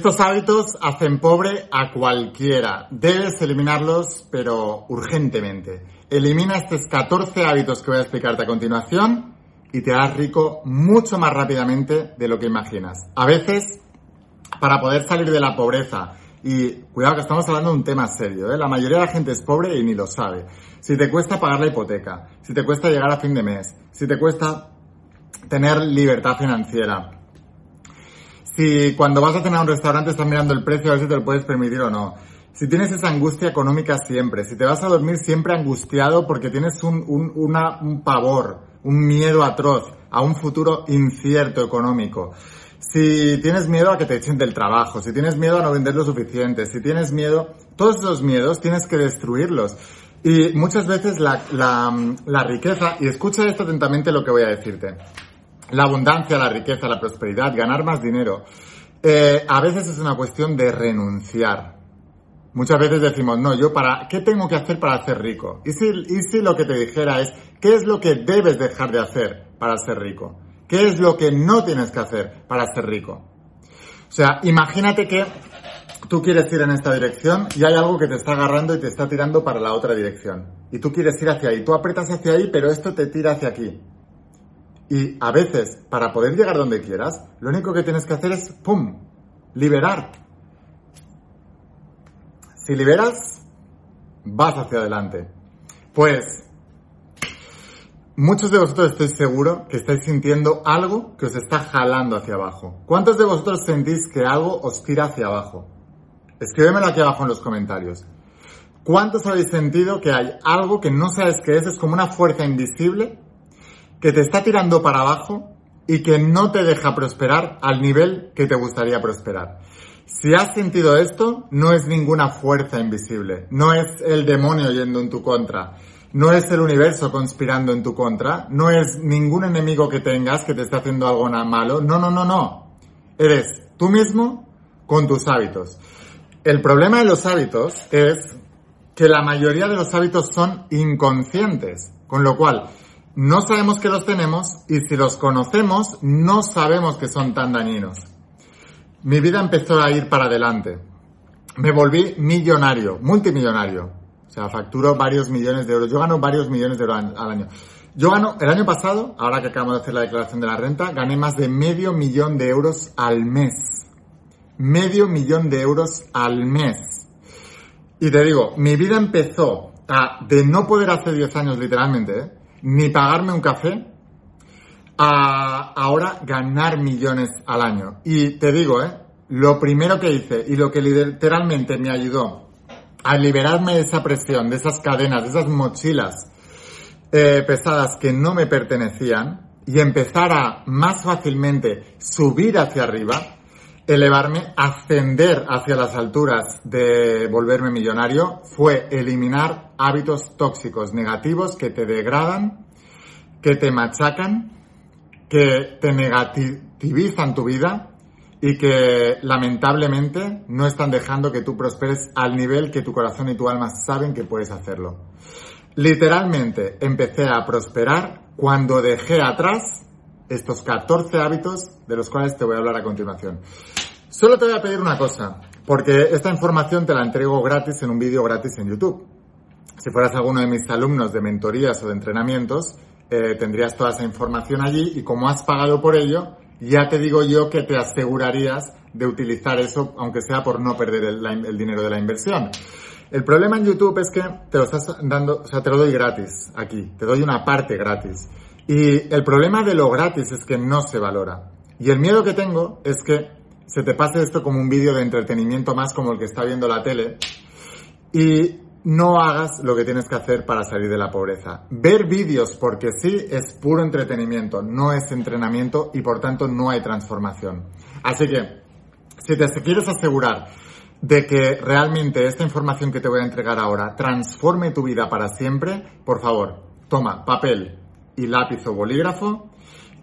Estos hábitos hacen pobre a cualquiera. Debes eliminarlos, pero urgentemente. Elimina estos 14 hábitos que voy a explicarte a continuación y te harás rico mucho más rápidamente de lo que imaginas. A veces, para poder salir de la pobreza, y cuidado que estamos hablando de un tema serio, ¿eh? la mayoría de la gente es pobre y ni lo sabe. Si te cuesta pagar la hipoteca, si te cuesta llegar a fin de mes, si te cuesta tener libertad financiera, si cuando vas a cenar a un restaurante estás mirando el precio a ver si te lo puedes permitir o no. Si tienes esa angustia económica siempre, si te vas a dormir siempre angustiado porque tienes un, un, un pavor, un miedo atroz a un futuro incierto económico, si tienes miedo a que te echen del trabajo, si tienes miedo a no vender lo suficiente, si tienes miedo, todos esos miedos tienes que destruirlos. Y muchas veces la, la, la riqueza, y escucha esto atentamente lo que voy a decirte, la abundancia, la riqueza, la prosperidad, ganar más dinero, eh, a veces es una cuestión de renunciar. Muchas veces decimos, no, yo para, ¿qué tengo que hacer para ser rico? Y si, y si lo que te dijera es, ¿qué es lo que debes dejar de hacer para ser rico? ¿Qué es lo que no tienes que hacer para ser rico? O sea, imagínate que tú quieres ir en esta dirección y hay algo que te está agarrando y te está tirando para la otra dirección. Y tú quieres ir hacia ahí. Tú apretas hacia ahí, pero esto te tira hacia aquí. Y a veces, para poder llegar donde quieras, lo único que tienes que hacer es, ¡pum!, liberar. Si liberas, vas hacia adelante. Pues, muchos de vosotros estoy seguro que estáis sintiendo algo que os está jalando hacia abajo. ¿Cuántos de vosotros sentís que algo os tira hacia abajo? Escríbemelo aquí abajo en los comentarios. ¿Cuántos habéis sentido que hay algo que no sabes qué es? Es como una fuerza invisible que te está tirando para abajo y que no te deja prosperar al nivel que te gustaría prosperar. Si has sentido esto, no es ninguna fuerza invisible, no es el demonio yendo en tu contra, no es el universo conspirando en tu contra, no es ningún enemigo que tengas que te esté haciendo algo malo, no, no, no, no. Eres tú mismo con tus hábitos. El problema de los hábitos es que la mayoría de los hábitos son inconscientes, con lo cual no sabemos que los tenemos y si los conocemos no sabemos que son tan dañinos. Mi vida empezó a ir para adelante. Me volví millonario, multimillonario. O sea, facturo varios millones de euros. Yo gano varios millones de euros al año. Yo gano, el año pasado, ahora que acabamos de hacer la declaración de la renta, gané más de medio millón de euros al mes. Medio millón de euros al mes. Y te digo, mi vida empezó a, de no poder hace 10 años literalmente, ¿eh? Ni pagarme un café, a ahora ganar millones al año. Y te digo, ¿eh? lo primero que hice y lo que literalmente me ayudó a liberarme de esa presión, de esas cadenas, de esas mochilas eh, pesadas que no me pertenecían y empezar a más fácilmente subir hacia arriba, elevarme, ascender hacia las alturas de volverme millonario fue eliminar hábitos tóxicos negativos que te degradan, que te machacan, que te negativizan tu vida y que lamentablemente no están dejando que tú prosperes al nivel que tu corazón y tu alma saben que puedes hacerlo. Literalmente empecé a prosperar cuando dejé atrás estos 14 hábitos de los cuales te voy a hablar a continuación. Solo te voy a pedir una cosa, porque esta información te la entrego gratis en un vídeo gratis en YouTube. Si fueras alguno de mis alumnos de mentorías o de entrenamientos, eh, tendrías toda esa información allí y como has pagado por ello, ya te digo yo que te asegurarías de utilizar eso, aunque sea por no perder el, el dinero de la inversión. El problema en YouTube es que te lo estás dando, o sea, te lo doy gratis aquí, te doy una parte gratis. Y el problema de lo gratis es que no se valora. Y el miedo que tengo es que se te pase esto como un vídeo de entretenimiento más como el que está viendo la tele y no hagas lo que tienes que hacer para salir de la pobreza. Ver vídeos porque sí es puro entretenimiento, no es entrenamiento y por tanto no hay transformación. Así que, si te quieres asegurar de que realmente esta información que te voy a entregar ahora transforme tu vida para siempre, por favor, toma papel, y lápiz o bolígrafo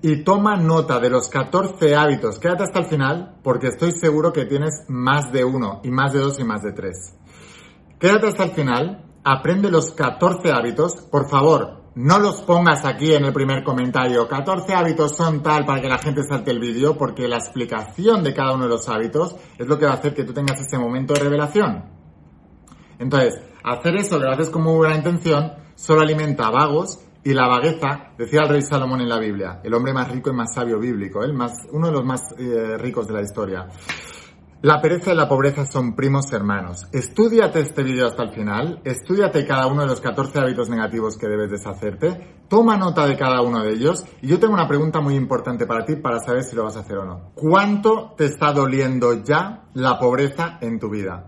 y toma nota de los 14 hábitos. Quédate hasta el final porque estoy seguro que tienes más de uno y más de dos y más de tres. Quédate hasta el final, aprende los 14 hábitos. Por favor, no los pongas aquí en el primer comentario. 14 hábitos son tal para que la gente salte el vídeo, porque la explicación de cada uno de los hábitos es lo que va a hacer que tú tengas ese momento de revelación. Entonces, hacer eso, lo haces con muy buena intención, solo alimenta vagos y la vagueza, decía el rey Salomón en la Biblia, el hombre más rico y más sabio bíblico, el más, uno de los más eh, ricos de la historia. La pereza y la pobreza son primos hermanos. Estúdiate este vídeo hasta el final, estúdiate cada uno de los 14 hábitos negativos que debes deshacerte, toma nota de cada uno de ellos y yo tengo una pregunta muy importante para ti para saber si lo vas a hacer o no. ¿Cuánto te está doliendo ya la pobreza en tu vida?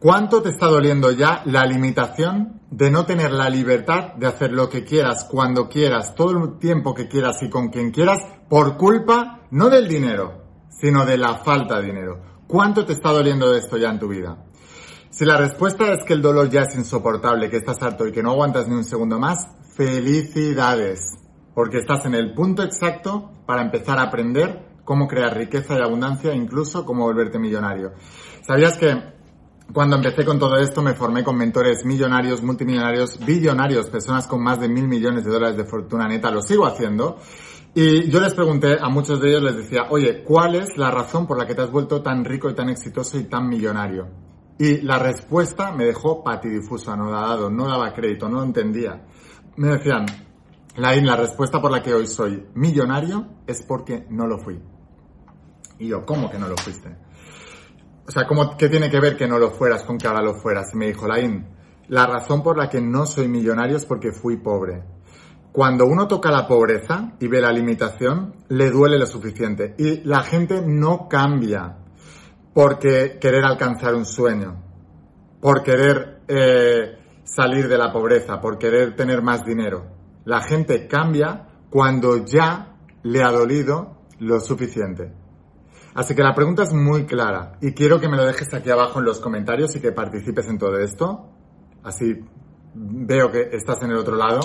¿Cuánto te está doliendo ya la limitación de no tener la libertad de hacer lo que quieras, cuando quieras, todo el tiempo que quieras y con quien quieras, por culpa no del dinero, sino de la falta de dinero? ¿Cuánto te está doliendo esto ya en tu vida? Si la respuesta es que el dolor ya es insoportable, que estás harto y que no aguantas ni un segundo más, felicidades, porque estás en el punto exacto para empezar a aprender cómo crear riqueza y abundancia, incluso cómo volverte millonario. ¿Sabías que cuando empecé con todo esto me formé con mentores millonarios, multimillonarios, billonarios, personas con más de mil millones de dólares de fortuna neta, lo sigo haciendo. Y yo les pregunté, a muchos de ellos les decía, oye, ¿cuál es la razón por la que te has vuelto tan rico y tan exitoso y tan millonario? Y la respuesta me dejó patidifuso, anodado, no daba crédito, no lo entendía. Me decían, Lain, la respuesta por la que hoy soy millonario es porque no lo fui. Y yo, ¿cómo que no lo fuiste? O sea, ¿cómo, ¿qué tiene que ver que no lo fueras con que ahora lo fueras? Y me dijo, Lain, la razón por la que no soy millonario es porque fui pobre. Cuando uno toca la pobreza y ve la limitación, le duele lo suficiente. Y la gente no cambia porque querer alcanzar un sueño, por querer eh, salir de la pobreza, por querer tener más dinero. La gente cambia cuando ya le ha dolido lo suficiente. Así que la pregunta es muy clara y quiero que me lo dejes aquí abajo en los comentarios y que participes en todo esto. Así veo que estás en el otro lado.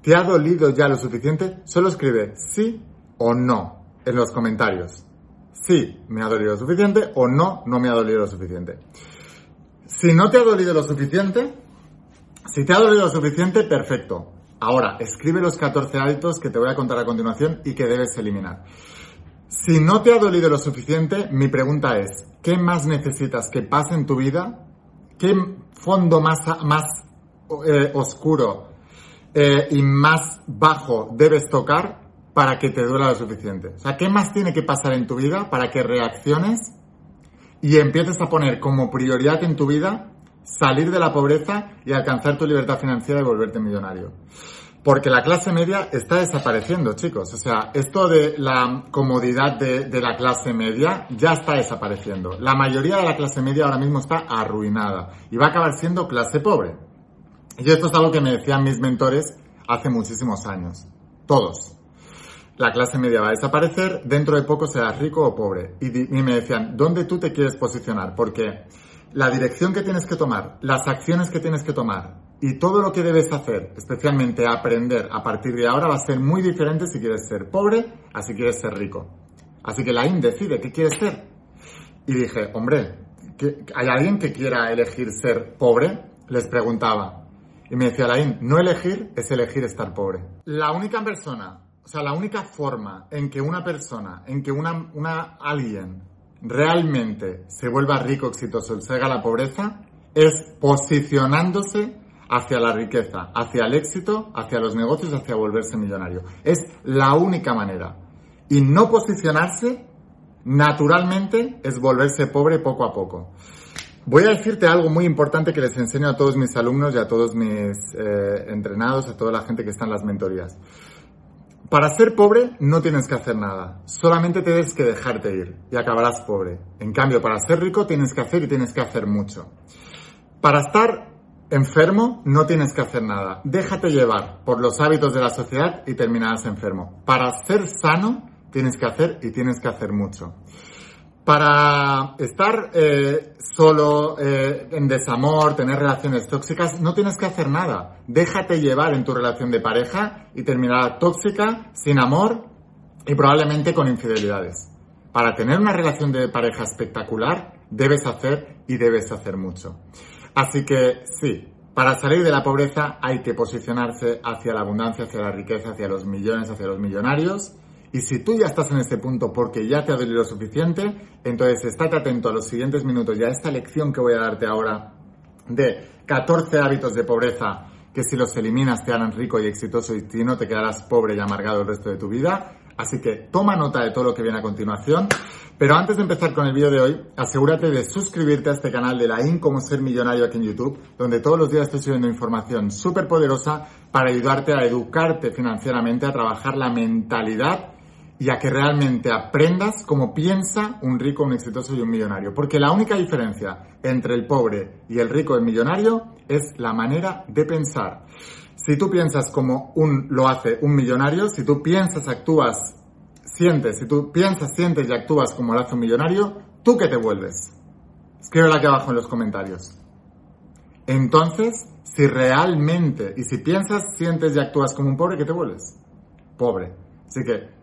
¿Te ha dolido ya lo suficiente? Solo escribe sí o no en los comentarios. Sí, me ha dolido lo suficiente o no, no me ha dolido lo suficiente. Si no te ha dolido lo suficiente, si te ha dolido lo suficiente, perfecto. Ahora, escribe los 14 hábitos que te voy a contar a continuación y que debes eliminar. Si no te ha dolido lo suficiente, mi pregunta es, ¿qué más necesitas que pase en tu vida? ¿Qué fondo más, más eh, oscuro eh, y más bajo debes tocar para que te duela lo suficiente? O sea, ¿qué más tiene que pasar en tu vida para que reacciones y empieces a poner como prioridad en tu vida salir de la pobreza y alcanzar tu libertad financiera y volverte millonario? Porque la clase media está desapareciendo, chicos. O sea, esto de la comodidad de, la clase media ya está desapareciendo. La mayoría de la clase media ahora mismo está arruinada y va a acabar siendo clase pobre. Y esto es algo que me decían mis mentores hace muchísimos años. Todos. La clase media va a desaparecer, dentro de poco serás rico o pobre. Y, y me decían, ¿dónde tú te quieres posicionar? Porque la dirección que tienes que tomar, las acciones que tienes que tomar y todo lo que debes hacer, especialmente aprender a partir de ahora, va a ser muy diferente si quieres ser pobre a si quieres ser rico. Así que la IN decide qué quieres ser. Y dije, hombre, ¿hay alguien que quiera elegir ser pobre? Les preguntaba. Y me decía Laín, no elegir es elegir estar pobre. La única persona, o sea, la única forma en que una persona, en que una, una alguien realmente se vuelva rico, exitoso y salga a la pobreza, es posicionándose hacia la riqueza, hacia el éxito, hacia los negocios, hacia volverse millonario. Es la única manera. Y no posicionarse, naturalmente, es volverse pobre poco a poco. Voy a decirte algo muy importante que les enseño a todos mis alumnos y a todos mis eh, entrenados, a toda la gente que está en las mentorías. Para ser pobre no tienes que hacer nada, solamente tienes que dejarte ir y acabarás pobre. En cambio, para ser rico tienes que hacer y tienes que hacer mucho. Para estar enfermo no tienes que hacer nada, déjate llevar por los hábitos de la sociedad y terminarás enfermo. Para ser sano tienes que hacer y tienes que hacer mucho. Para estar eh, solo, eh, en desamor, tener relaciones tóxicas, no tienes que hacer nada. Déjate llevar en tu relación de pareja y terminará tóxica, sin amor y probablemente con infidelidades. Para tener una relación de pareja espectacular, debes hacer y debes hacer mucho. Así que sí, Para salir de la pobreza hay que posicionarse hacia la abundancia, hacia la riqueza, hacia los millones, hacia los millonarios. Y si tú ya estás en ese punto porque ya te ha dolido lo suficiente, entonces estate atento a los siguientes minutos y a esta lección que voy a darte ahora de 14 hábitos de pobreza que si los eliminas te harán rico y exitoso y si no te quedarás pobre y amargado el resto de tu vida. Así que toma nota de todo lo que viene a continuación. Pero antes de empezar con el vídeo de hoy, asegúrate de suscribirte a este canal de la IN Como Ser Millonario aquí en YouTube, donde todos los días estoy subiendo información súper poderosa para ayudarte a educarte financieramente, a trabajar la mentalidad y a que realmente aprendas cómo piensa un rico, un exitoso y un millonario. Porque la única diferencia entre el pobre y el rico el millonario es la manera de pensar. Si tú piensas como un, lo hace un millonario, si tú piensas, actúas sientes, si tú piensas, sientes y actúas como lo hace un millonario, ¿tú qué te vuelves? Escríbelo aquí abajo en los comentarios. Entonces, si realmente, y si piensas, sientes y actúas como un pobre, ¿qué te vuelves? Pobre. Así que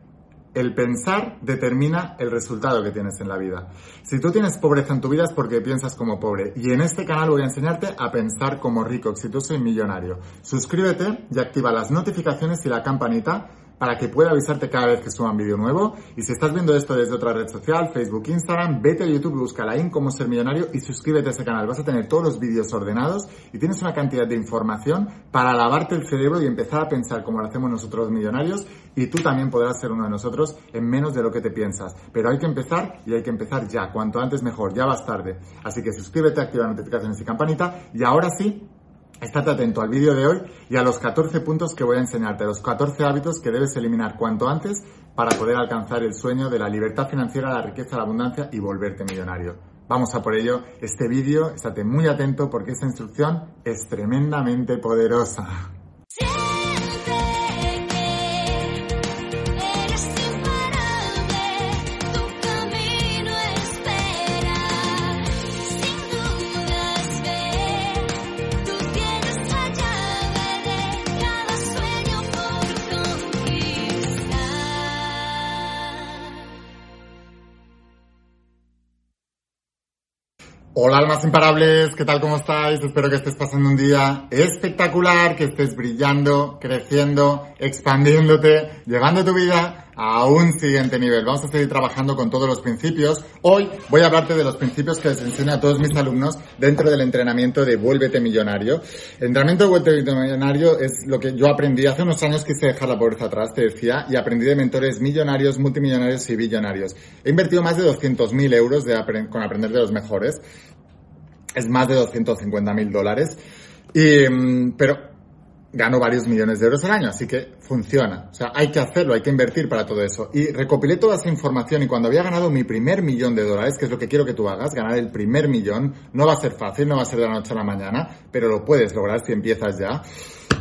el pensar determina el resultado que tienes en la vida. Si tú tienes pobreza en tu vida es porque piensas como pobre. Y en este canal voy a enseñarte a pensar como rico, exitoso y millonario. Suscríbete y activa las notificaciones y la campanita para que pueda avisarte cada vez que suba un vídeo nuevo. Y si estás viendo esto desde otra red social, Facebook, Instagram, vete a YouTube busca la IN como ser millonario y suscríbete a ese canal. Vas a tener todos los vídeos ordenados y tienes una cantidad de información para lavarte el cerebro y empezar a pensar como lo hacemos nosotros los millonarios y tú también podrás ser uno de nosotros en menos de lo que te piensas. Pero hay que empezar y hay que empezar ya. Cuanto antes mejor, ya vas tarde. Así que suscríbete, activa notificaciones y campanita y ahora sí, Estate atento al vídeo de hoy y a los 14 puntos que voy a enseñarte, los 14 hábitos que debes eliminar cuanto antes para poder alcanzar el sueño de la libertad financiera, la riqueza, la abundancia y volverte millonario. Vamos a por ello. Este vídeo, estate muy atento porque esta instrucción es tremendamente poderosa. Hola almas imparables, ¿qué tal? ¿Cómo estáis? Espero que estés pasando un día espectacular, que estés brillando, creciendo, expandiéndote, llevando tu vida a un siguiente nivel. Vamos a seguir trabajando con todos los principios. Hoy voy a hablarte de los principios que les enseño a todos mis alumnos dentro del entrenamiento de Vuélvete Millonario. El entrenamiento de Vuélvete Millonario es lo que yo aprendí hace unos años, quise dejar la pobreza atrás, te decía, y aprendí de mentores millonarios, multimillonarios y billonarios. He invertido más de 200.000 euros con aprender de los mejores. Es más de 250.000 dólares. Y, mm, pero gano varios millones de euros al año, así que funciona. O sea, hay que hacerlo, hay que invertir para todo eso. Y recopilé toda esa información y cuando había ganado mi primer millón de dólares, que es lo que quiero que tú hagas, ganar el primer millón, no va a ser fácil, no va a ser de la noche a la mañana, pero lo puedes lograr si empiezas ya.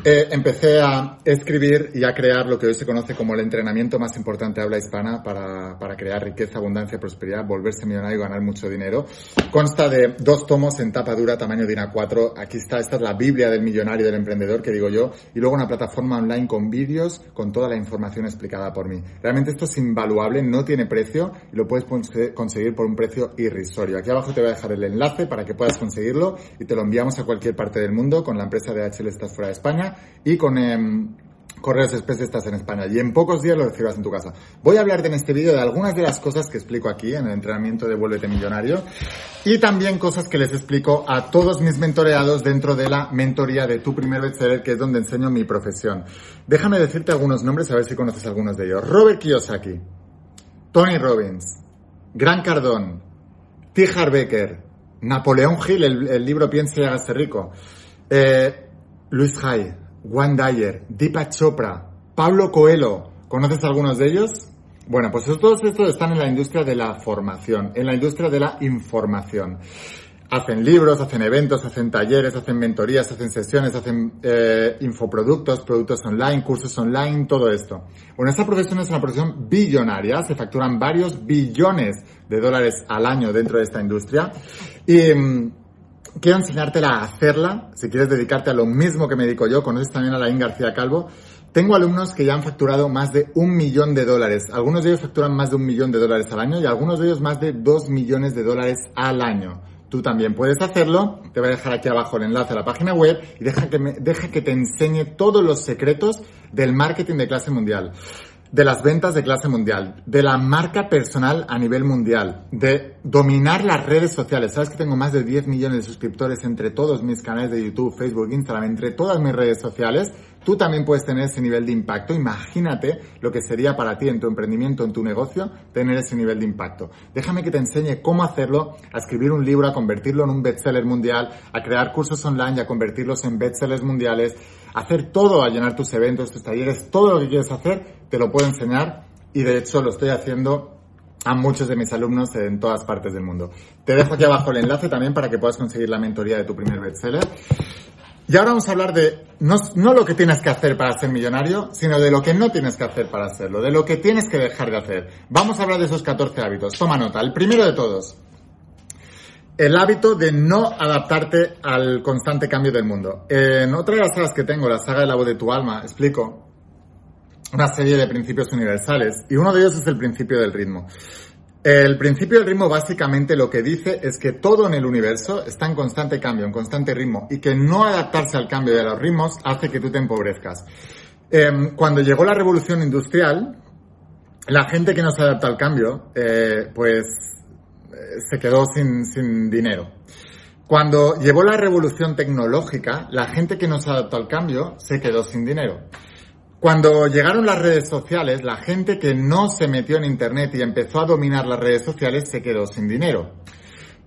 Eh, empecé a escribir y a crear lo que hoy se conoce como el entrenamiento más importante de habla hispana para, para crear riqueza, abundancia, prosperidad, volverse millonario y ganar mucho dinero. Consta de dos tomos en tapa dura, tamaño de A4. Aquí está, esta es la Biblia del millonario y del emprendedor que digo yo. Y luego una plataforma online con vídeos, con toda la información explicada por mí. Realmente esto es invaluable, no tiene precio y lo puedes conseguir por un precio irrisorio. Aquí abajo te voy a dejar el enlace para que puedas conseguirlo y te lo enviamos a cualquier parte del mundo con la empresa de HL Estás fuera de España y con em, Correos Express estás en España y en pocos días lo recibas en tu casa. Voy a hablarte en este vídeo de algunas de las cosas que explico aquí en el entrenamiento de Vuélvete Millonario y también cosas que les explico a todos mis mentoreados dentro de la mentoría de Tu Primer Bestseller, que es donde enseño mi profesión. Déjame decirte algunos nombres a ver si conoces algunos de ellos. Robert Kiyosaki, Tony Robbins, Grant Cardone, T. Becker, Napoleón Hill, el, libro Piense y hágase rico, eh, Luis Hay, Juan Dyer, Deepak Chopra, Pablo Coelho. ¿Conoces algunos de ellos? Bueno, pues todos estos están en la industria de la formación, en la industria de la información. Hacen libros, hacen eventos, hacen talleres, hacen mentorías, hacen sesiones, hacen eh, infoproductos, productos online, cursos online, todo esto. Bueno, esta profesión es una profesión billonaria, se facturan varios billones de dólares al año dentro de esta industria. Y mm, quiero enseñártela a hacerla, si quieres dedicarte a lo mismo que me dedico yo, conoces también a Laín García Calvo. Tengo alumnos que ya han facturado más de un millón de dólares. Algunos de ellos facturan más de un millón de dólares al año y algunos de ellos más de dos millones de dólares al año. Tú también puedes hacerlo. Te voy a dejar aquí abajo el enlace a la página web y deja que, me, deja que te enseñe todos los secretos del marketing de clase mundial de las ventas de clase mundial, de la marca personal a nivel mundial, de dominar las redes sociales. Sabes que tengo más de 10 millones de suscriptores entre todos mis canales de YouTube, Facebook, Instagram, entre todas mis redes sociales. Tú también puedes tener ese nivel de impacto. Imagínate lo que sería para ti en tu emprendimiento, en tu negocio, tener ese nivel de impacto. Déjame que te enseñe cómo hacerlo, a escribir un libro, a convertirlo en un bestseller mundial, a crear cursos online y a convertirlos en bestsellers mundiales hacer todo, a llenar tus eventos, tus talleres, todo lo que quieres hacer, te lo puedo enseñar y de hecho lo estoy haciendo a muchos de mis alumnos en todas partes del mundo. Te dejo aquí abajo el enlace también para que puedas conseguir la mentoría de tu primer bestseller. Y ahora vamos a hablar de no, no, lo que tienes que hacer para ser millonario, sino de lo que no tienes que hacer para hacerlo, de lo que tienes que dejar de hacer. Vamos a hablar de esos 14 hábitos. Toma nota. El primero de todos, el hábito de no adaptarte al constante cambio del mundo. En otra de las sagas que tengo, la saga de la voz de tu alma, explico una serie de principios universales y uno de ellos es el principio del ritmo. El principio del ritmo básicamente lo que dice es que todo en el universo está en constante cambio, en constante ritmo y que no adaptarse al cambio de los ritmos hace que tú te empobrezcas. Em, cuando llegó la revolución industrial, la gente que no se adapta al cambio, eh, pues se quedó sin, sin dinero. Cuando llevó la revolución tecnológica, la gente que no se adaptó al cambio se quedó sin dinero. Cuando llegaron las redes sociales, la gente que no se metió en Internet y empezó a dominar las redes sociales se quedó sin dinero.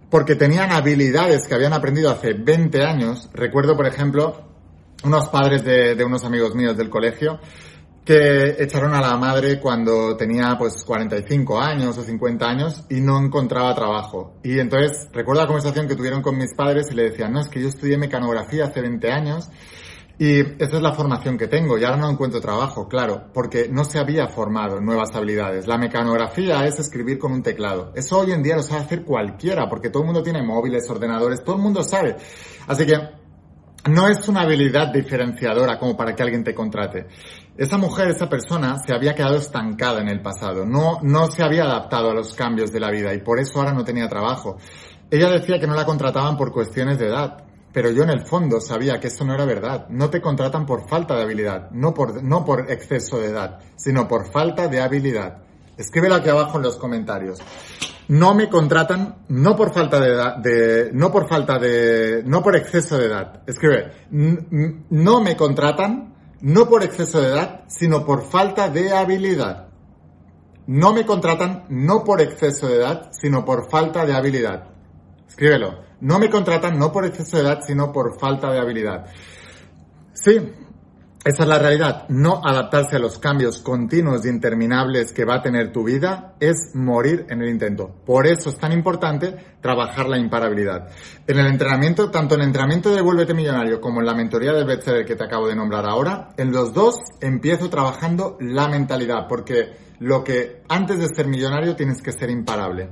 Porque tenían habilidades que habían aprendido hace 20 años. Recuerdo, por ejemplo, unos padres de, de unos amigos míos del colegio que echaron a la madre cuando tenía pues 45 años o 50 años y no encontraba trabajo. Y entonces recuerdo la conversación que tuvieron con mis padres y le decían, no, es que yo estudié mecanografía hace 20 años y esa es la formación que tengo y ahora no encuentro trabajo, claro, porque no se había formado nuevas habilidades. La mecanografía es escribir con un teclado. Eso hoy en día lo sabe hacer cualquiera porque todo el mundo tiene móviles, ordenadores, todo el mundo sabe. Así que no es una habilidad diferenciadora como para que alguien te contrate. Esa mujer, esa persona, se había quedado estancada en el pasado, no, no se había adaptado a los cambios de la vida y por eso ahora no tenía trabajo. Ella decía que no la contrataban por cuestiones de edad, pero yo en el fondo sabía que eso no era verdad. No te contratan por falta de habilidad, no por, no por exceso de edad, sino por falta de habilidad. Escríbelo aquí abajo en los comentarios no me contratan no por falta de edad, de, no por falta de, no por exceso de edad. Escribe, no me contratan no por exceso de edad, sino por falta de habilidad. No me contratan no por exceso de edad, sino por falta de habilidad. Escríbelo. No me contratan no por exceso de edad, sino por falta de habilidad. Sí, esa es la realidad. No adaptarse a los cambios continuos y interminables que va a tener tu vida es morir en el intento. Por eso es tan importante trabajar la imparabilidad. En el entrenamiento, tanto en el entrenamiento de Vuélvete Millonario como en la mentoría del bestseller que te acabo de nombrar ahora, en los dos empiezo trabajando la mentalidad, porque lo que antes de ser millonario tienes que ser imparable.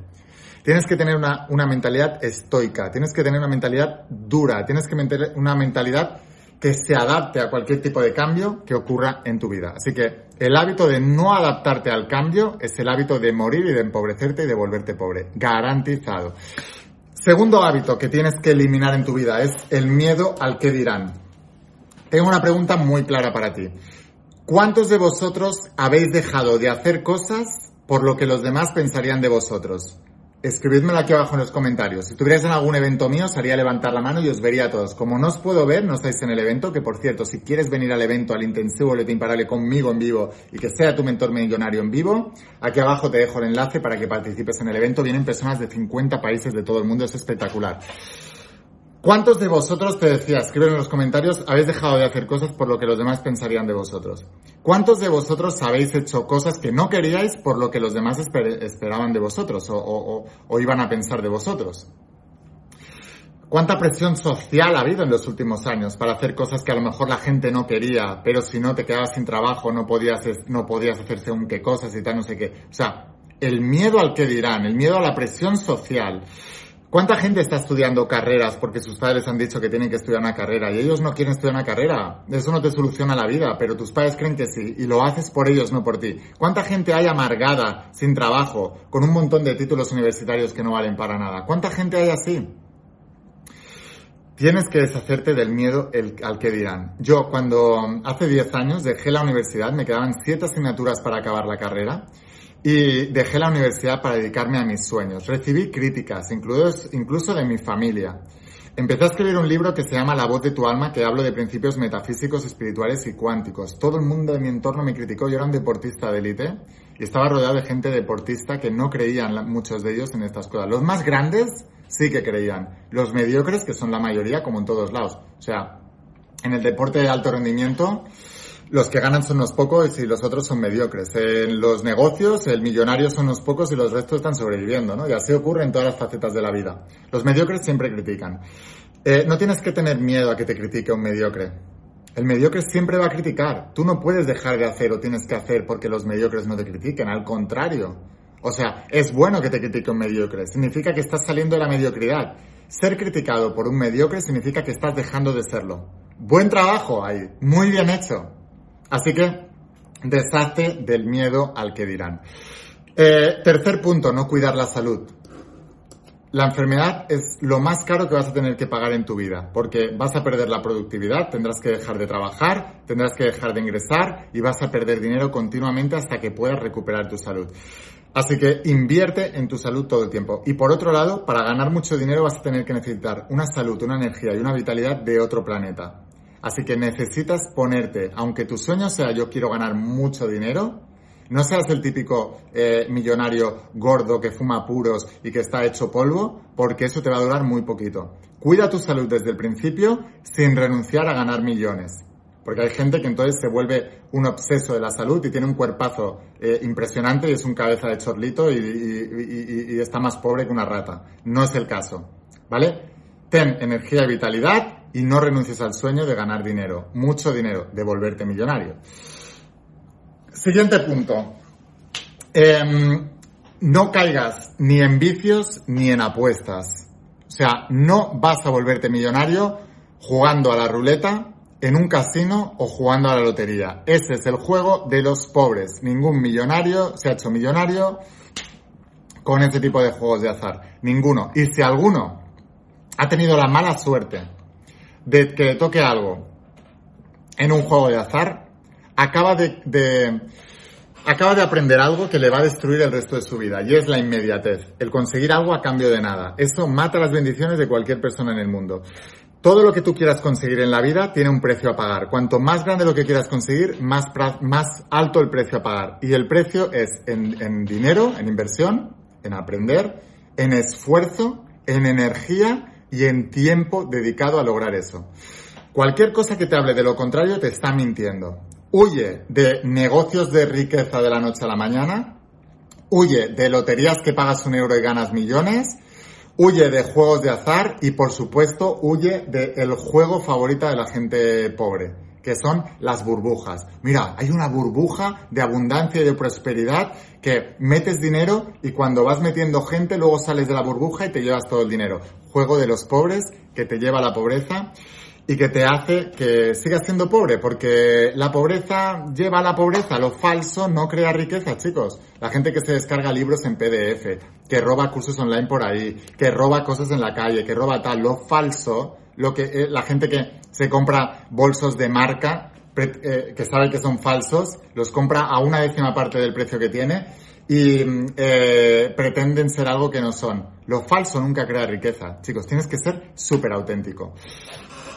Tienes que tener una, una mentalidad estoica, tienes que tener una mentalidad dura, tienes que tener una mentalidad que se adapte a cualquier tipo de cambio que ocurra en tu vida. Así que el hábito de no adaptarte al cambio es el hábito de morir y de empobrecerte y de volverte pobre. Garantizado. Segundo hábito que tienes que eliminar en tu vida es el miedo al que dirán. Tengo una pregunta muy clara para ti. ¿Cuántos de vosotros habéis dejado de hacer cosas por lo que los demás pensarían de vosotros? Escribidmelo aquí abajo en los comentarios. Si tuvierais en algún evento mío, os haría levantar la mano y os vería a todos. Como no os puedo ver, no estáis en el evento, que por cierto, si quieres venir al evento, al intensivo Leto Imparable conmigo en vivo y que sea tu mentor millonario en vivo, aquí abajo te dejo el enlace para que participes en el evento. Vienen personas de 50 países de todo el mundo, es espectacular. ¿Cuántos de vosotros, te decía, escriben en los comentarios, habéis dejado de hacer cosas por lo que los demás pensarían de vosotros? ¿Cuántos de vosotros habéis hecho cosas que no queríais por lo que los demás esperaban de vosotros o, o iban a pensar de vosotros? ¿Cuánta presión social ha habido en los últimos años para hacer cosas que a lo mejor la gente no quería, pero si no te quedabas sin trabajo no podías, no podías hacer según qué cosas y tal, no sé qué? O sea, el miedo al que dirán, el miedo a la presión social, ¿Cuánta gente está estudiando carreras porque sus padres han dicho que tienen que estudiar una carrera y ellos no quieren estudiar una carrera? Eso no te soluciona la vida, pero tus padres creen que sí y lo haces por ellos, no por ti. ¿Cuánta gente hay amargada, sin trabajo, con un montón de títulos universitarios que no valen para nada? ¿Cuánta gente hay así? Tienes que deshacerte del miedo al que dirán. Yo cuando hace 10 años dejé la universidad, me quedaban 7 asignaturas para acabar la carrera y dejé la universidad para dedicarme a mis sueños. Recibí críticas, incluso de mi familia. Empecé a escribir un libro que se llama La voz de tu alma, que hablo de principios metafísicos, espirituales y cuánticos. Todo el mundo de mi entorno me criticó, yo era un deportista de élite y estaba rodeado de gente deportista que no creían muchos de ellos en estas cosas. Los más grandes sí que creían. Los mediocres, que son la mayoría, como en todos lados. O sea, en el deporte de alto rendimiento, los que ganan son unos pocos y los otros son mediocres. En los negocios, el millonario son unos pocos y los restos están sobreviviendo, ¿no? Y así ocurre en todas las facetas de la vida. Los mediocres siempre critican. Eh, no tienes que tener miedo a que te critique un mediocre. El mediocre siempre va a criticar. Tú no puedes dejar de hacer o tienes que hacer porque los mediocres no te critiquen. Al contrario. O sea, es bueno que te critique un mediocre. Significa que estás saliendo de la mediocridad. Ser criticado por un mediocre significa que estás dejando de serlo. Buen trabajo ahí. Muy bien hecho. Así que deshazte del miedo al que dirán. Eh, tercer punto, no cuidar la salud. La enfermedad es lo más caro que vas a tener que pagar en tu vida, porque vas a perder la productividad, tendrás que dejar de trabajar, tendrás que dejar de ingresar y vas a perder dinero continuamente hasta que puedas recuperar tu salud. Así que invierte en tu salud todo el tiempo. Y por otro lado, para ganar mucho dinero vas a tener que necesitar una salud, una energía y una vitalidad de otro planeta. Así que necesitas ponerte, aunque tu sueño sea yo quiero ganar mucho dinero, no seas el típico eh, millonario gordo que fuma puros y que está hecho polvo, porque eso te va a durar muy poquito. Cuida tu salud desde el principio sin renunciar a ganar millones. Porque hay gente que entonces se vuelve un obseso de la salud y tiene un cuerpazo eh, impresionante y es un cabeza de chorlito y está más pobre que una rata. No es el caso. ¿Vale? Ten energía y vitalidad y no renuncies al sueño de ganar dinero, mucho dinero, de volverte millonario. Siguiente punto. Em, no caigas ni en vicios ni en apuestas. O sea, no vas a volverte millonario jugando a la ruleta, en un casino o jugando a la lotería. Ese es el juego de los pobres. Ningún millonario se ha hecho millonario con ese tipo de juegos de azar. Ninguno. Y si alguno ha tenido la mala suerte de que toque algo en un juego de azar, acaba de, acaba de aprender algo que le va a destruir el resto de su vida y es la inmediatez, el conseguir algo a cambio de nada. Eso mata las bendiciones de cualquier persona en el mundo. Todo lo que tú quieras conseguir en la vida tiene un precio a pagar. Cuanto más grande lo que quieras conseguir, más, más alto el precio a pagar. Y el precio es en, en dinero, en inversión, en aprender, en esfuerzo, en energía y en tiempo dedicado a lograr eso. Cualquier cosa que te hable de lo contrario te está mintiendo. Huye de negocios de riqueza de la noche a la mañana, huye de loterías que pagas un euro y ganas millones, huye de juegos de azar y por supuesto huye del juego favorito de la gente pobre, que son las burbujas. Mira, hay una burbuja de abundancia y de prosperidad que metes dinero y cuando vas metiendo gente luego sales de la burbuja y te llevas todo el dinero. Juego de los pobres que te lleva a la pobreza y que te hace que sigas siendo pobre, porque la pobreza lleva a la pobreza, lo falso no crea riqueza, chicos. La gente que se descarga libros en PDF, que roba cursos online por ahí, que roba cosas en la calle, que roba tal, lo falso lo que eh, la gente que se compra bolsos de marca eh, que sabe que son falsos, los compra a una décima parte del precio que tiene y eh, pretenden ser algo que no son. Lo falso nunca crea riqueza. Chicos, tienes que ser súper auténtico.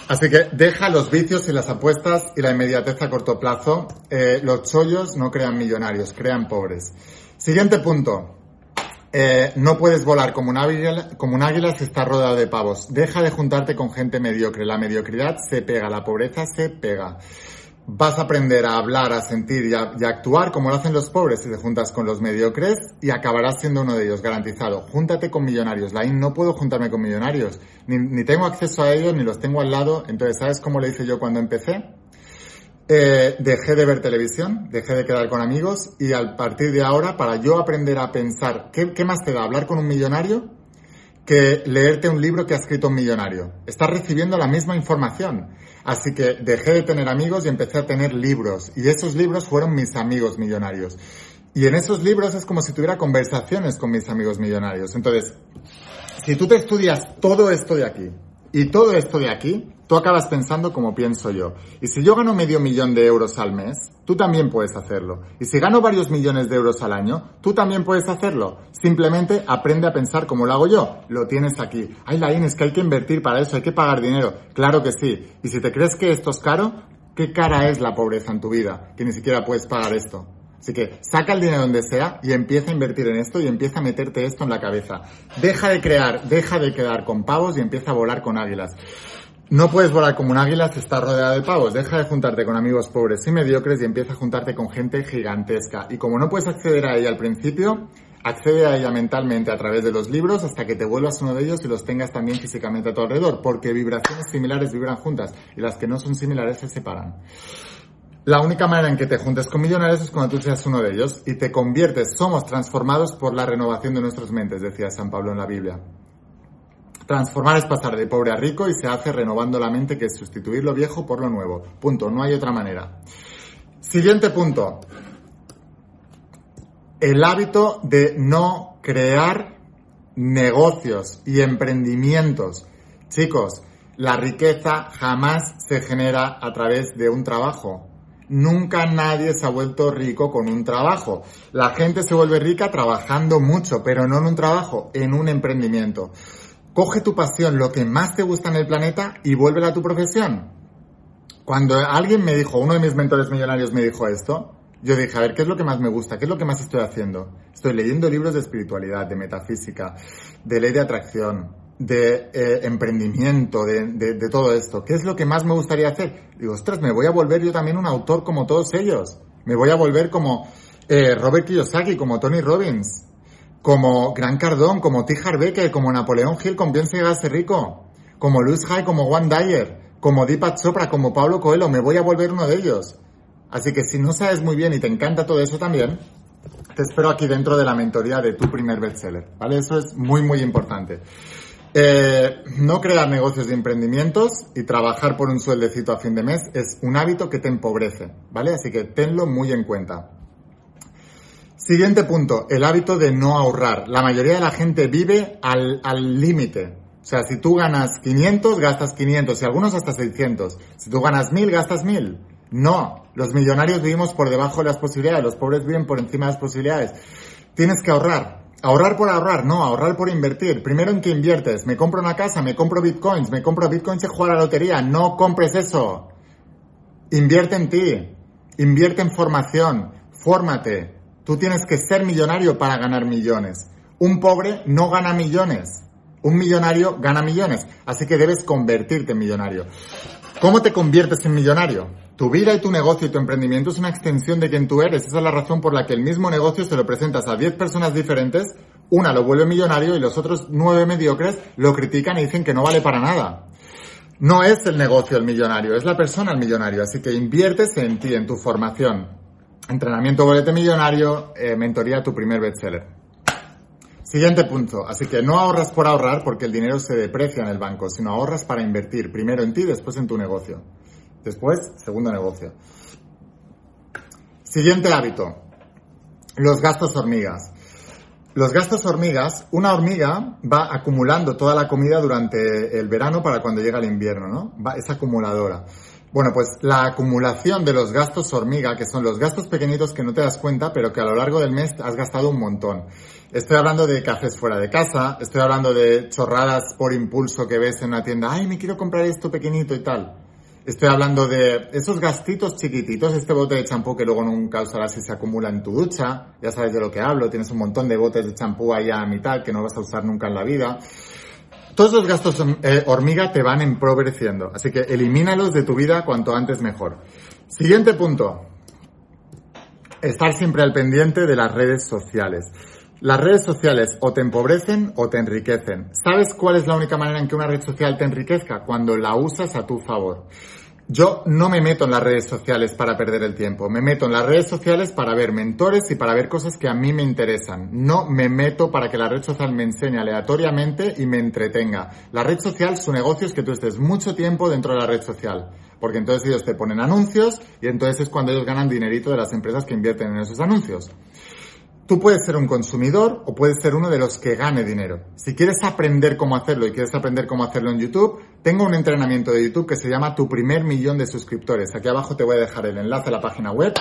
Así que deja los vicios y las apuestas y la inmediatez a corto plazo. los chollos no crean millonarios, crean pobres. Siguiente punto. Eh, no puedes volar como un, águila, como un águila si estás rodeado de pavos. Deja de juntarte con gente mediocre. La mediocridad se pega, la pobreza se pega. Vas a aprender a hablar, a sentir y a, actuar como lo hacen los pobres si te juntas con los mediocres y acabarás siendo uno de ellos, garantizado. Júntate con millonarios. La no puedo juntarme con millonarios. Ni, ni tengo acceso a ellos, ni los tengo al lado. Entonces, ¿sabes cómo le hice yo cuando empecé? Eh, dejé de ver televisión, dejé de quedar con amigos y a partir de ahora, para yo aprender a pensar, ¿qué, más te da hablar con un millonario que leerte un libro que ha escrito un millonario? Estás recibiendo la misma información. Así que dejé de tener amigos y empecé a tener libros. Y esos libros fueron mis amigos millonarios. Y en esos libros es como si tuviera conversaciones con mis amigos millonarios. Entonces, si tú te estudias todo esto de aquí, Y todo esto de aquí, tú acabas pensando como pienso yo. Y si yo gano medio millón de euros al mes, tú también puedes hacerlo. Y si gano varios millones de euros al año, tú también puedes hacerlo. Simplemente aprende a pensar como lo hago yo. Lo tienes aquí. Ay, Laín, es que hay que invertir para eso, hay que pagar dinero. Claro que sí. Y si te crees que esto es caro, ¿qué cara es la pobreza en tu vida? Que ni siquiera puedes pagar esto. Así que saca el dinero donde sea y empieza a invertir en esto y empieza a meterte esto en la cabeza. Deja de crear, deja de quedar con pavos y empieza a volar con águilas. No puedes volar como un águila si estás rodeado de pavos. Deja de juntarte con amigos pobres y mediocres y empieza a juntarte con gente gigantesca. Y como no puedes acceder a ella al principio, accede a ella mentalmente a través de los libros hasta que te vuelvas uno de ellos y los tengas también físicamente a tu alrededor, porque vibraciones similares vibran juntas y las que no son similares se separan. La única manera en que te juntes con millonarios es cuando tú seas uno de ellos y te conviertes, somos transformados por la renovación de nuestras mentes, decía San Pablo en la Biblia. Transformar es pasar de pobre a rico y se hace renovando la mente, que es sustituir lo viejo por lo nuevo. Punto, no hay otra manera. Siguiente punto. El hábito de no crear negocios y emprendimientos. Chicos, la riqueza jamás se genera a través de un trabajo. Nunca nadie se ha vuelto rico con un trabajo. La gente se vuelve rica trabajando mucho, pero no en un trabajo, en un emprendimiento. Coge tu pasión, lo que más te gusta en el planeta y vuélvela a tu profesión. Cuando alguien me dijo, uno de mis mentores millonarios me dijo esto, yo dije, a ver, ¿qué es lo que más me gusta? ¿Qué es lo que más estoy haciendo? Estoy leyendo libros de espiritualidad, de metafísica, de ley de atracción, de eh, emprendimiento, de, de, todo esto. ¿Qué es lo que más me gustaría hacer? Digo, ostras, me voy a volver yo también un autor como todos ellos. Me voy a volver como eh, Robert Kiyosaki, como Tony Robbins, como Gran Cardón, como T. Harbecker, como Napoleón Hill con Piense y Rico, como Luis Hay, como Juan Dyer, como Deepak Chopra, como Pablo Coelho. Me voy a volver uno de ellos. Así que si no sabes muy bien y te encanta todo eso también, te espero aquí dentro de la mentoría de tu primer bestseller, ¿vale? Eso es muy, muy importante. Eh, no crear negocios de emprendimientos y trabajar por un sueldecito a fin de mes es un hábito que te empobrece, ¿vale? Así que tenlo muy en cuenta. Siguiente punto, el hábito de no ahorrar. La mayoría de la gente vive al límite. O sea, si tú ganas 500, gastas 500 y algunos hasta 600. Si tú ganas 1000, gastas 1000. No, los millonarios vivimos por debajo de las posibilidades, los pobres viven por encima de las posibilidades. Tienes que ahorrar. Ahorrar por ahorrar, no, ahorrar por invertir. Primero en qué inviertes. Me compro una casa, me compro bitcoins, me compro bitcoins y juego a la lotería. No compres eso. Invierte en ti. Invierte en formación. Fórmate. Tú tienes que ser millonario para ganar millones. Un pobre no gana millones. Un millonario gana millones. Así que debes convertirte en millonario. ¿Cómo te conviertes en millonario? Tu vida y tu negocio y tu emprendimiento es una extensión de quien tú eres. Esa es la razón por la que el mismo negocio se lo presentas a 10 personas diferentes, una lo vuelve millonario y los otros 9 mediocres lo critican y dicen que no vale para nada. No es el negocio el millonario, es la persona el millonario. Así que inviertes en ti, en tu formación. Entrenamiento bolete millonario, eh, mentoría tu primer bestseller. Siguiente punto. Así que no ahorras por ahorrar porque el dinero se deprecia en el banco, sino ahorras para invertir primero en ti, después en tu negocio. Después, segundo negocio. Siguiente hábito. Los gastos hormigas. Los gastos hormigas, una hormiga va acumulando toda la comida durante el verano para cuando llega el invierno, ¿no? Es acumuladora. Bueno, pues la acumulación de los gastos hormiga, que son los gastos pequeñitos que no te das cuenta, pero que a lo largo del mes has gastado un montón. Estoy hablando de cafés fuera de casa, estoy hablando de chorradas por impulso que ves en una tienda, ay, me quiero comprar esto pequeñito y tal. Estoy hablando de esos gastitos chiquititos, este bote de champú que luego nunca usarás si se acumula en tu ducha, ya sabes de lo que hablo, tienes un montón de botes de champú ahí a mitad que no vas a usar nunca en la vida. Todos los gastos eh, hormiga te van empobreciendo, así que elimínalos de tu vida cuanto antes mejor. Siguiente punto. Estar siempre al pendiente de las redes sociales. Las redes sociales o te empobrecen o te enriquecen. ¿Sabes cuál es la única manera en que una red social te enriquezca? Cuando la usas a tu favor. Yo no me meto en las redes sociales para perder el tiempo, me meto en las redes sociales para ver mentores y para ver cosas que a mí me interesan. No me meto para que la red social me enseñe aleatoriamente y me entretenga. La red social, su negocio es que tú estés mucho tiempo dentro de la red social, porque entonces ellos te ponen anuncios y entonces es cuando ellos ganan dinerito de las empresas que invierten en esos anuncios. Tú puedes ser un consumidor o puedes ser uno de los que gane dinero. Si quieres aprender cómo hacerlo y quieres aprender cómo hacerlo en YouTube, tengo un entrenamiento de YouTube que se llama Tu primer millón de suscriptores. Aquí abajo te voy a dejar el enlace a la página web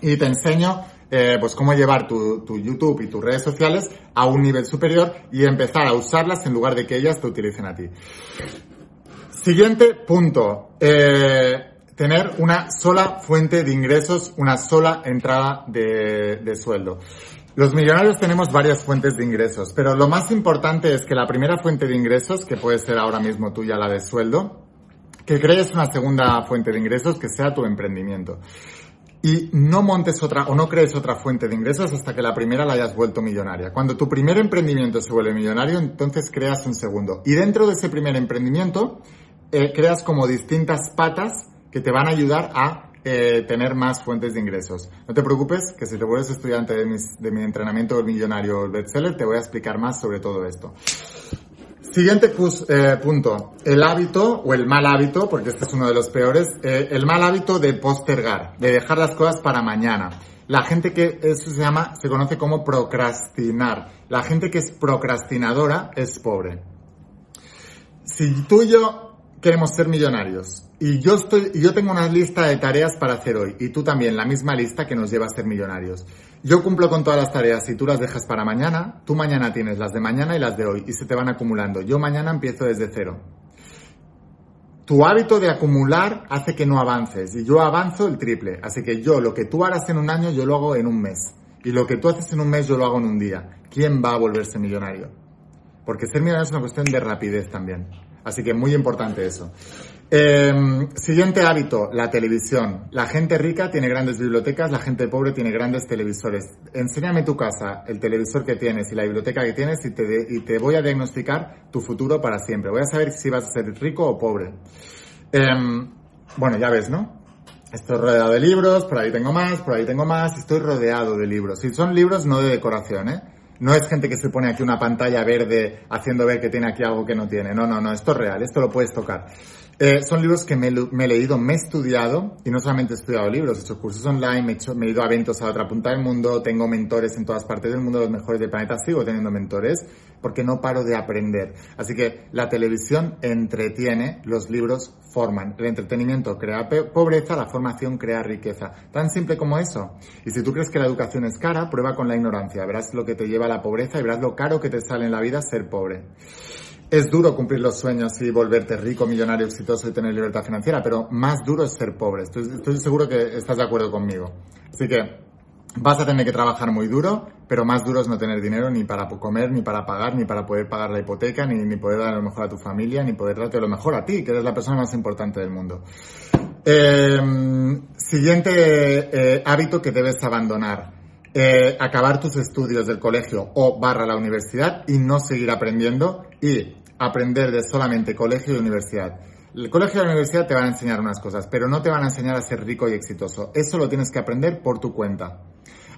y te enseño eh, pues cómo llevar tu, tu, YouTube y tus redes sociales a un nivel superior y empezar a usarlas en lugar de que ellas te utilicen a ti. Siguiente punto. Eh, tener una sola fuente de ingresos, una sola entrada de, de, sueldo. Los millonarios tenemos varias fuentes de ingresos, pero lo más importante es que la primera fuente de ingresos, que puede ser ahora mismo tuya la de sueldo, que crees una segunda fuente de ingresos que sea tu emprendimiento. Y no montes otra o no crees otra fuente de ingresos hasta que la primera la hayas vuelto millonaria. Cuando tu primer emprendimiento se vuelve millonario, entonces creas un segundo. Y dentro de ese primer emprendimiento, eh, creas como distintas patas que te van a ayudar a eh, tener más fuentes de ingresos. No te preocupes, que si te vuelves estudiante de, mi entrenamiento del millonario el bestseller, te voy a explicar más sobre todo esto. Siguiente eh, punto, el hábito o el mal hábito, porque este es uno de los peores, eh, el mal hábito de postergar, de dejar las cosas para mañana. La gente que eso se llama, se conoce como procrastinar. La gente que es procrastinadora es pobre. Si tú y yo queremos ser millonarios. Y yo tengo una lista de tareas para hacer hoy. Y tú también, la misma lista que nos lleva a ser millonarios. Yo cumplo con todas las tareas y tú las dejas para mañana. Tú mañana tienes las de mañana y las de hoy. Y se te van acumulando. Yo mañana empiezo desde cero. Tu hábito de acumular hace que no avances. Y yo avanzo el triple. Así que yo, lo que tú harás en un año, yo lo hago en un mes. Y lo que tú haces en un mes, yo lo hago en un día. ¿Quién va a volverse millonario? Porque ser millonario es una cuestión de rapidez también. Así que muy importante eso. Eh, siguiente hábito, la televisión. La gente rica tiene grandes bibliotecas, la gente pobre tiene grandes televisores. Enséñame tu casa, el televisor que tienes y la biblioteca que tienes y te, y te voy a diagnosticar tu futuro para siempre. Voy a saber si vas a ser rico o pobre. Eh, bueno, ya ves, ¿no? Estoy rodeado de libros, por ahí tengo más, por ahí tengo más, estoy rodeado de libros. Si son libros, no de decoración, ¿eh? No es gente que se pone aquí una pantalla verde haciendo ver que tiene aquí algo que no tiene. No, no, no, esto es real, esto lo puedes tocar. Eh, son libros que me, he leído, me he estudiado, y no solamente he estudiado libros, he hecho cursos online, he, hecho, me he ido a eventos a otra punta del mundo, tengo mentores en todas partes del mundo, los mejores del planeta, sigo teniendo mentores, porque no paro de aprender. Así que la televisión entretiene, los libros forman. El entretenimiento crea pobreza, la formación crea riqueza. Tan simple como eso. Y si tú crees que la educación es cara, prueba con la ignorancia. Verás lo que te lleva a la pobreza y verás lo caro que te sale en la vida ser pobre. Es duro cumplir los sueños y volverte rico, millonario, exitoso y tener libertad financiera, pero más duro es ser pobre. Estoy, seguro que estás de acuerdo conmigo. Así que vas a tener que trabajar muy duro, pero más duro es no tener dinero ni para comer, ni para pagar, ni para poder pagar la hipoteca, ni, ni poder dar lo mejor a tu familia, ni poder darte lo mejor a ti, que eres la persona más importante del mundo. Eh, siguiente eh, hábito que debes abandonar eh, acabar tus estudios del colegio o barra la universidad y no seguir aprendiendo y aprender de solamente colegio y universidad. El colegio y la universidad te van a enseñar unas cosas, pero no te van a enseñar a ser rico y exitoso. Eso lo tienes que aprender por tu cuenta.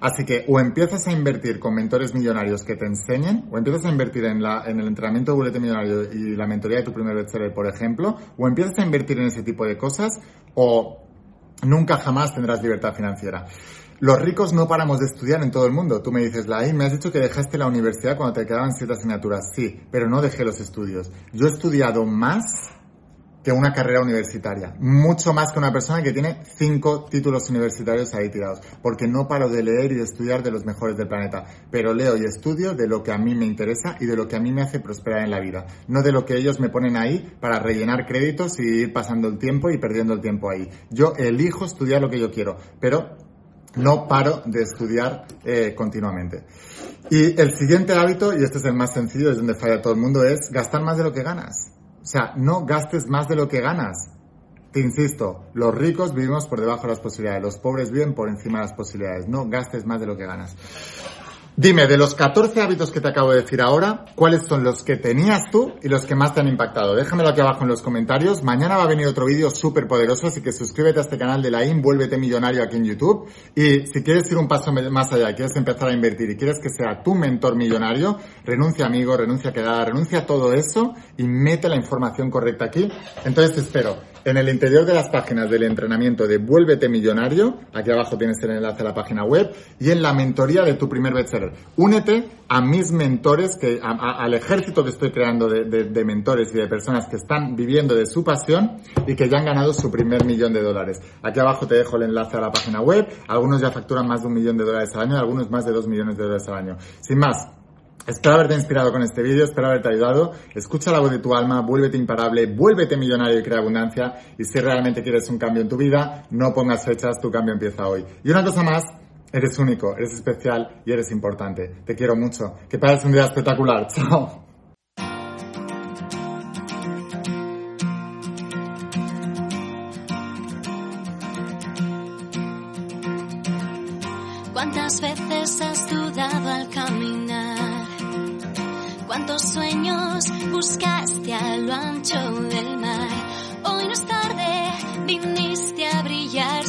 Así que o empiezas a invertir con mentores millonarios que te enseñen, o empiezas a invertir en, la, en el entrenamiento de bulete millonario y la mentoría de tu primer bestseller, por ejemplo, o empiezas a invertir en ese tipo de cosas, o nunca jamás tendrás libertad financiera. Los ricos no paramos de estudiar en todo el mundo. Tú me dices, Lai, me has dicho que dejaste la universidad cuando te quedaban siete asignaturas. Sí, pero no dejé los estudios. Yo he estudiado más que una carrera universitaria. Mucho más que una persona que tiene cinco títulos universitarios ahí tirados. Porque no paro de leer y de estudiar de los mejores del planeta. Pero leo y estudio de lo que a mí me interesa y de lo que a mí me hace prosperar en la vida. No de lo que ellos me ponen ahí para rellenar créditos y ir pasando el tiempo y perdiendo el tiempo ahí. Yo elijo estudiar lo que yo quiero. Pero no paro de estudiar eh, continuamente. Y el siguiente hábito, y este es el más sencillo, es donde falla todo el mundo, es gastar más de lo que ganas. O sea, no gastes más de lo que ganas. Te insisto, los ricos vivimos por debajo de las posibilidades, los pobres viven por encima de las posibilidades. No gastes más de lo que ganas. Dime, de los 14 hábitos que te acabo de decir ahora, ¿cuáles son los que tenías tú y los que más te han impactado? Déjamelo aquí abajo en los comentarios. Mañana va a venir otro vídeo súper poderoso, así que suscríbete a este canal de la IN, vuélvete millonario aquí en YouTube. Y si quieres ir un paso más allá, quieres empezar a invertir y quieres que sea tu mentor millonario, renuncia a amigos, renuncia quedada, renuncia a todo eso y mete la información correcta aquí. Entonces te espero en el interior de las páginas del entrenamiento de Vuélvete Millonario, aquí abajo tienes el enlace a la página web, y en la mentoría de tu primer bestseller. Únete a mis mentores, que, al ejército que estoy creando de, mentores y de personas que están viviendo de su pasión y que ya han ganado su primer millón de dólares. Aquí abajo te dejo el enlace a la página web. Algunos ya facturan más de un millón de dólares al año, algunos más de dos millones de dólares al año. Sin más, Espero haberte inspirado con este vídeo, espero haberte ayudado. Escucha la voz de tu alma, vuélvete imparable, vuélvete millonario y crea abundancia. Y si realmente quieres un cambio en tu vida, no pongas fechas, tu cambio empieza hoy. Y una cosa más, eres único, eres especial y eres importante. Te quiero mucho. Que pases un día espectacular. Chao. ¿Cuántas veces has dudado al caminar? cuántos sueños buscaste a lo ancho del mar. Hoy no es tarde, viniste a brillar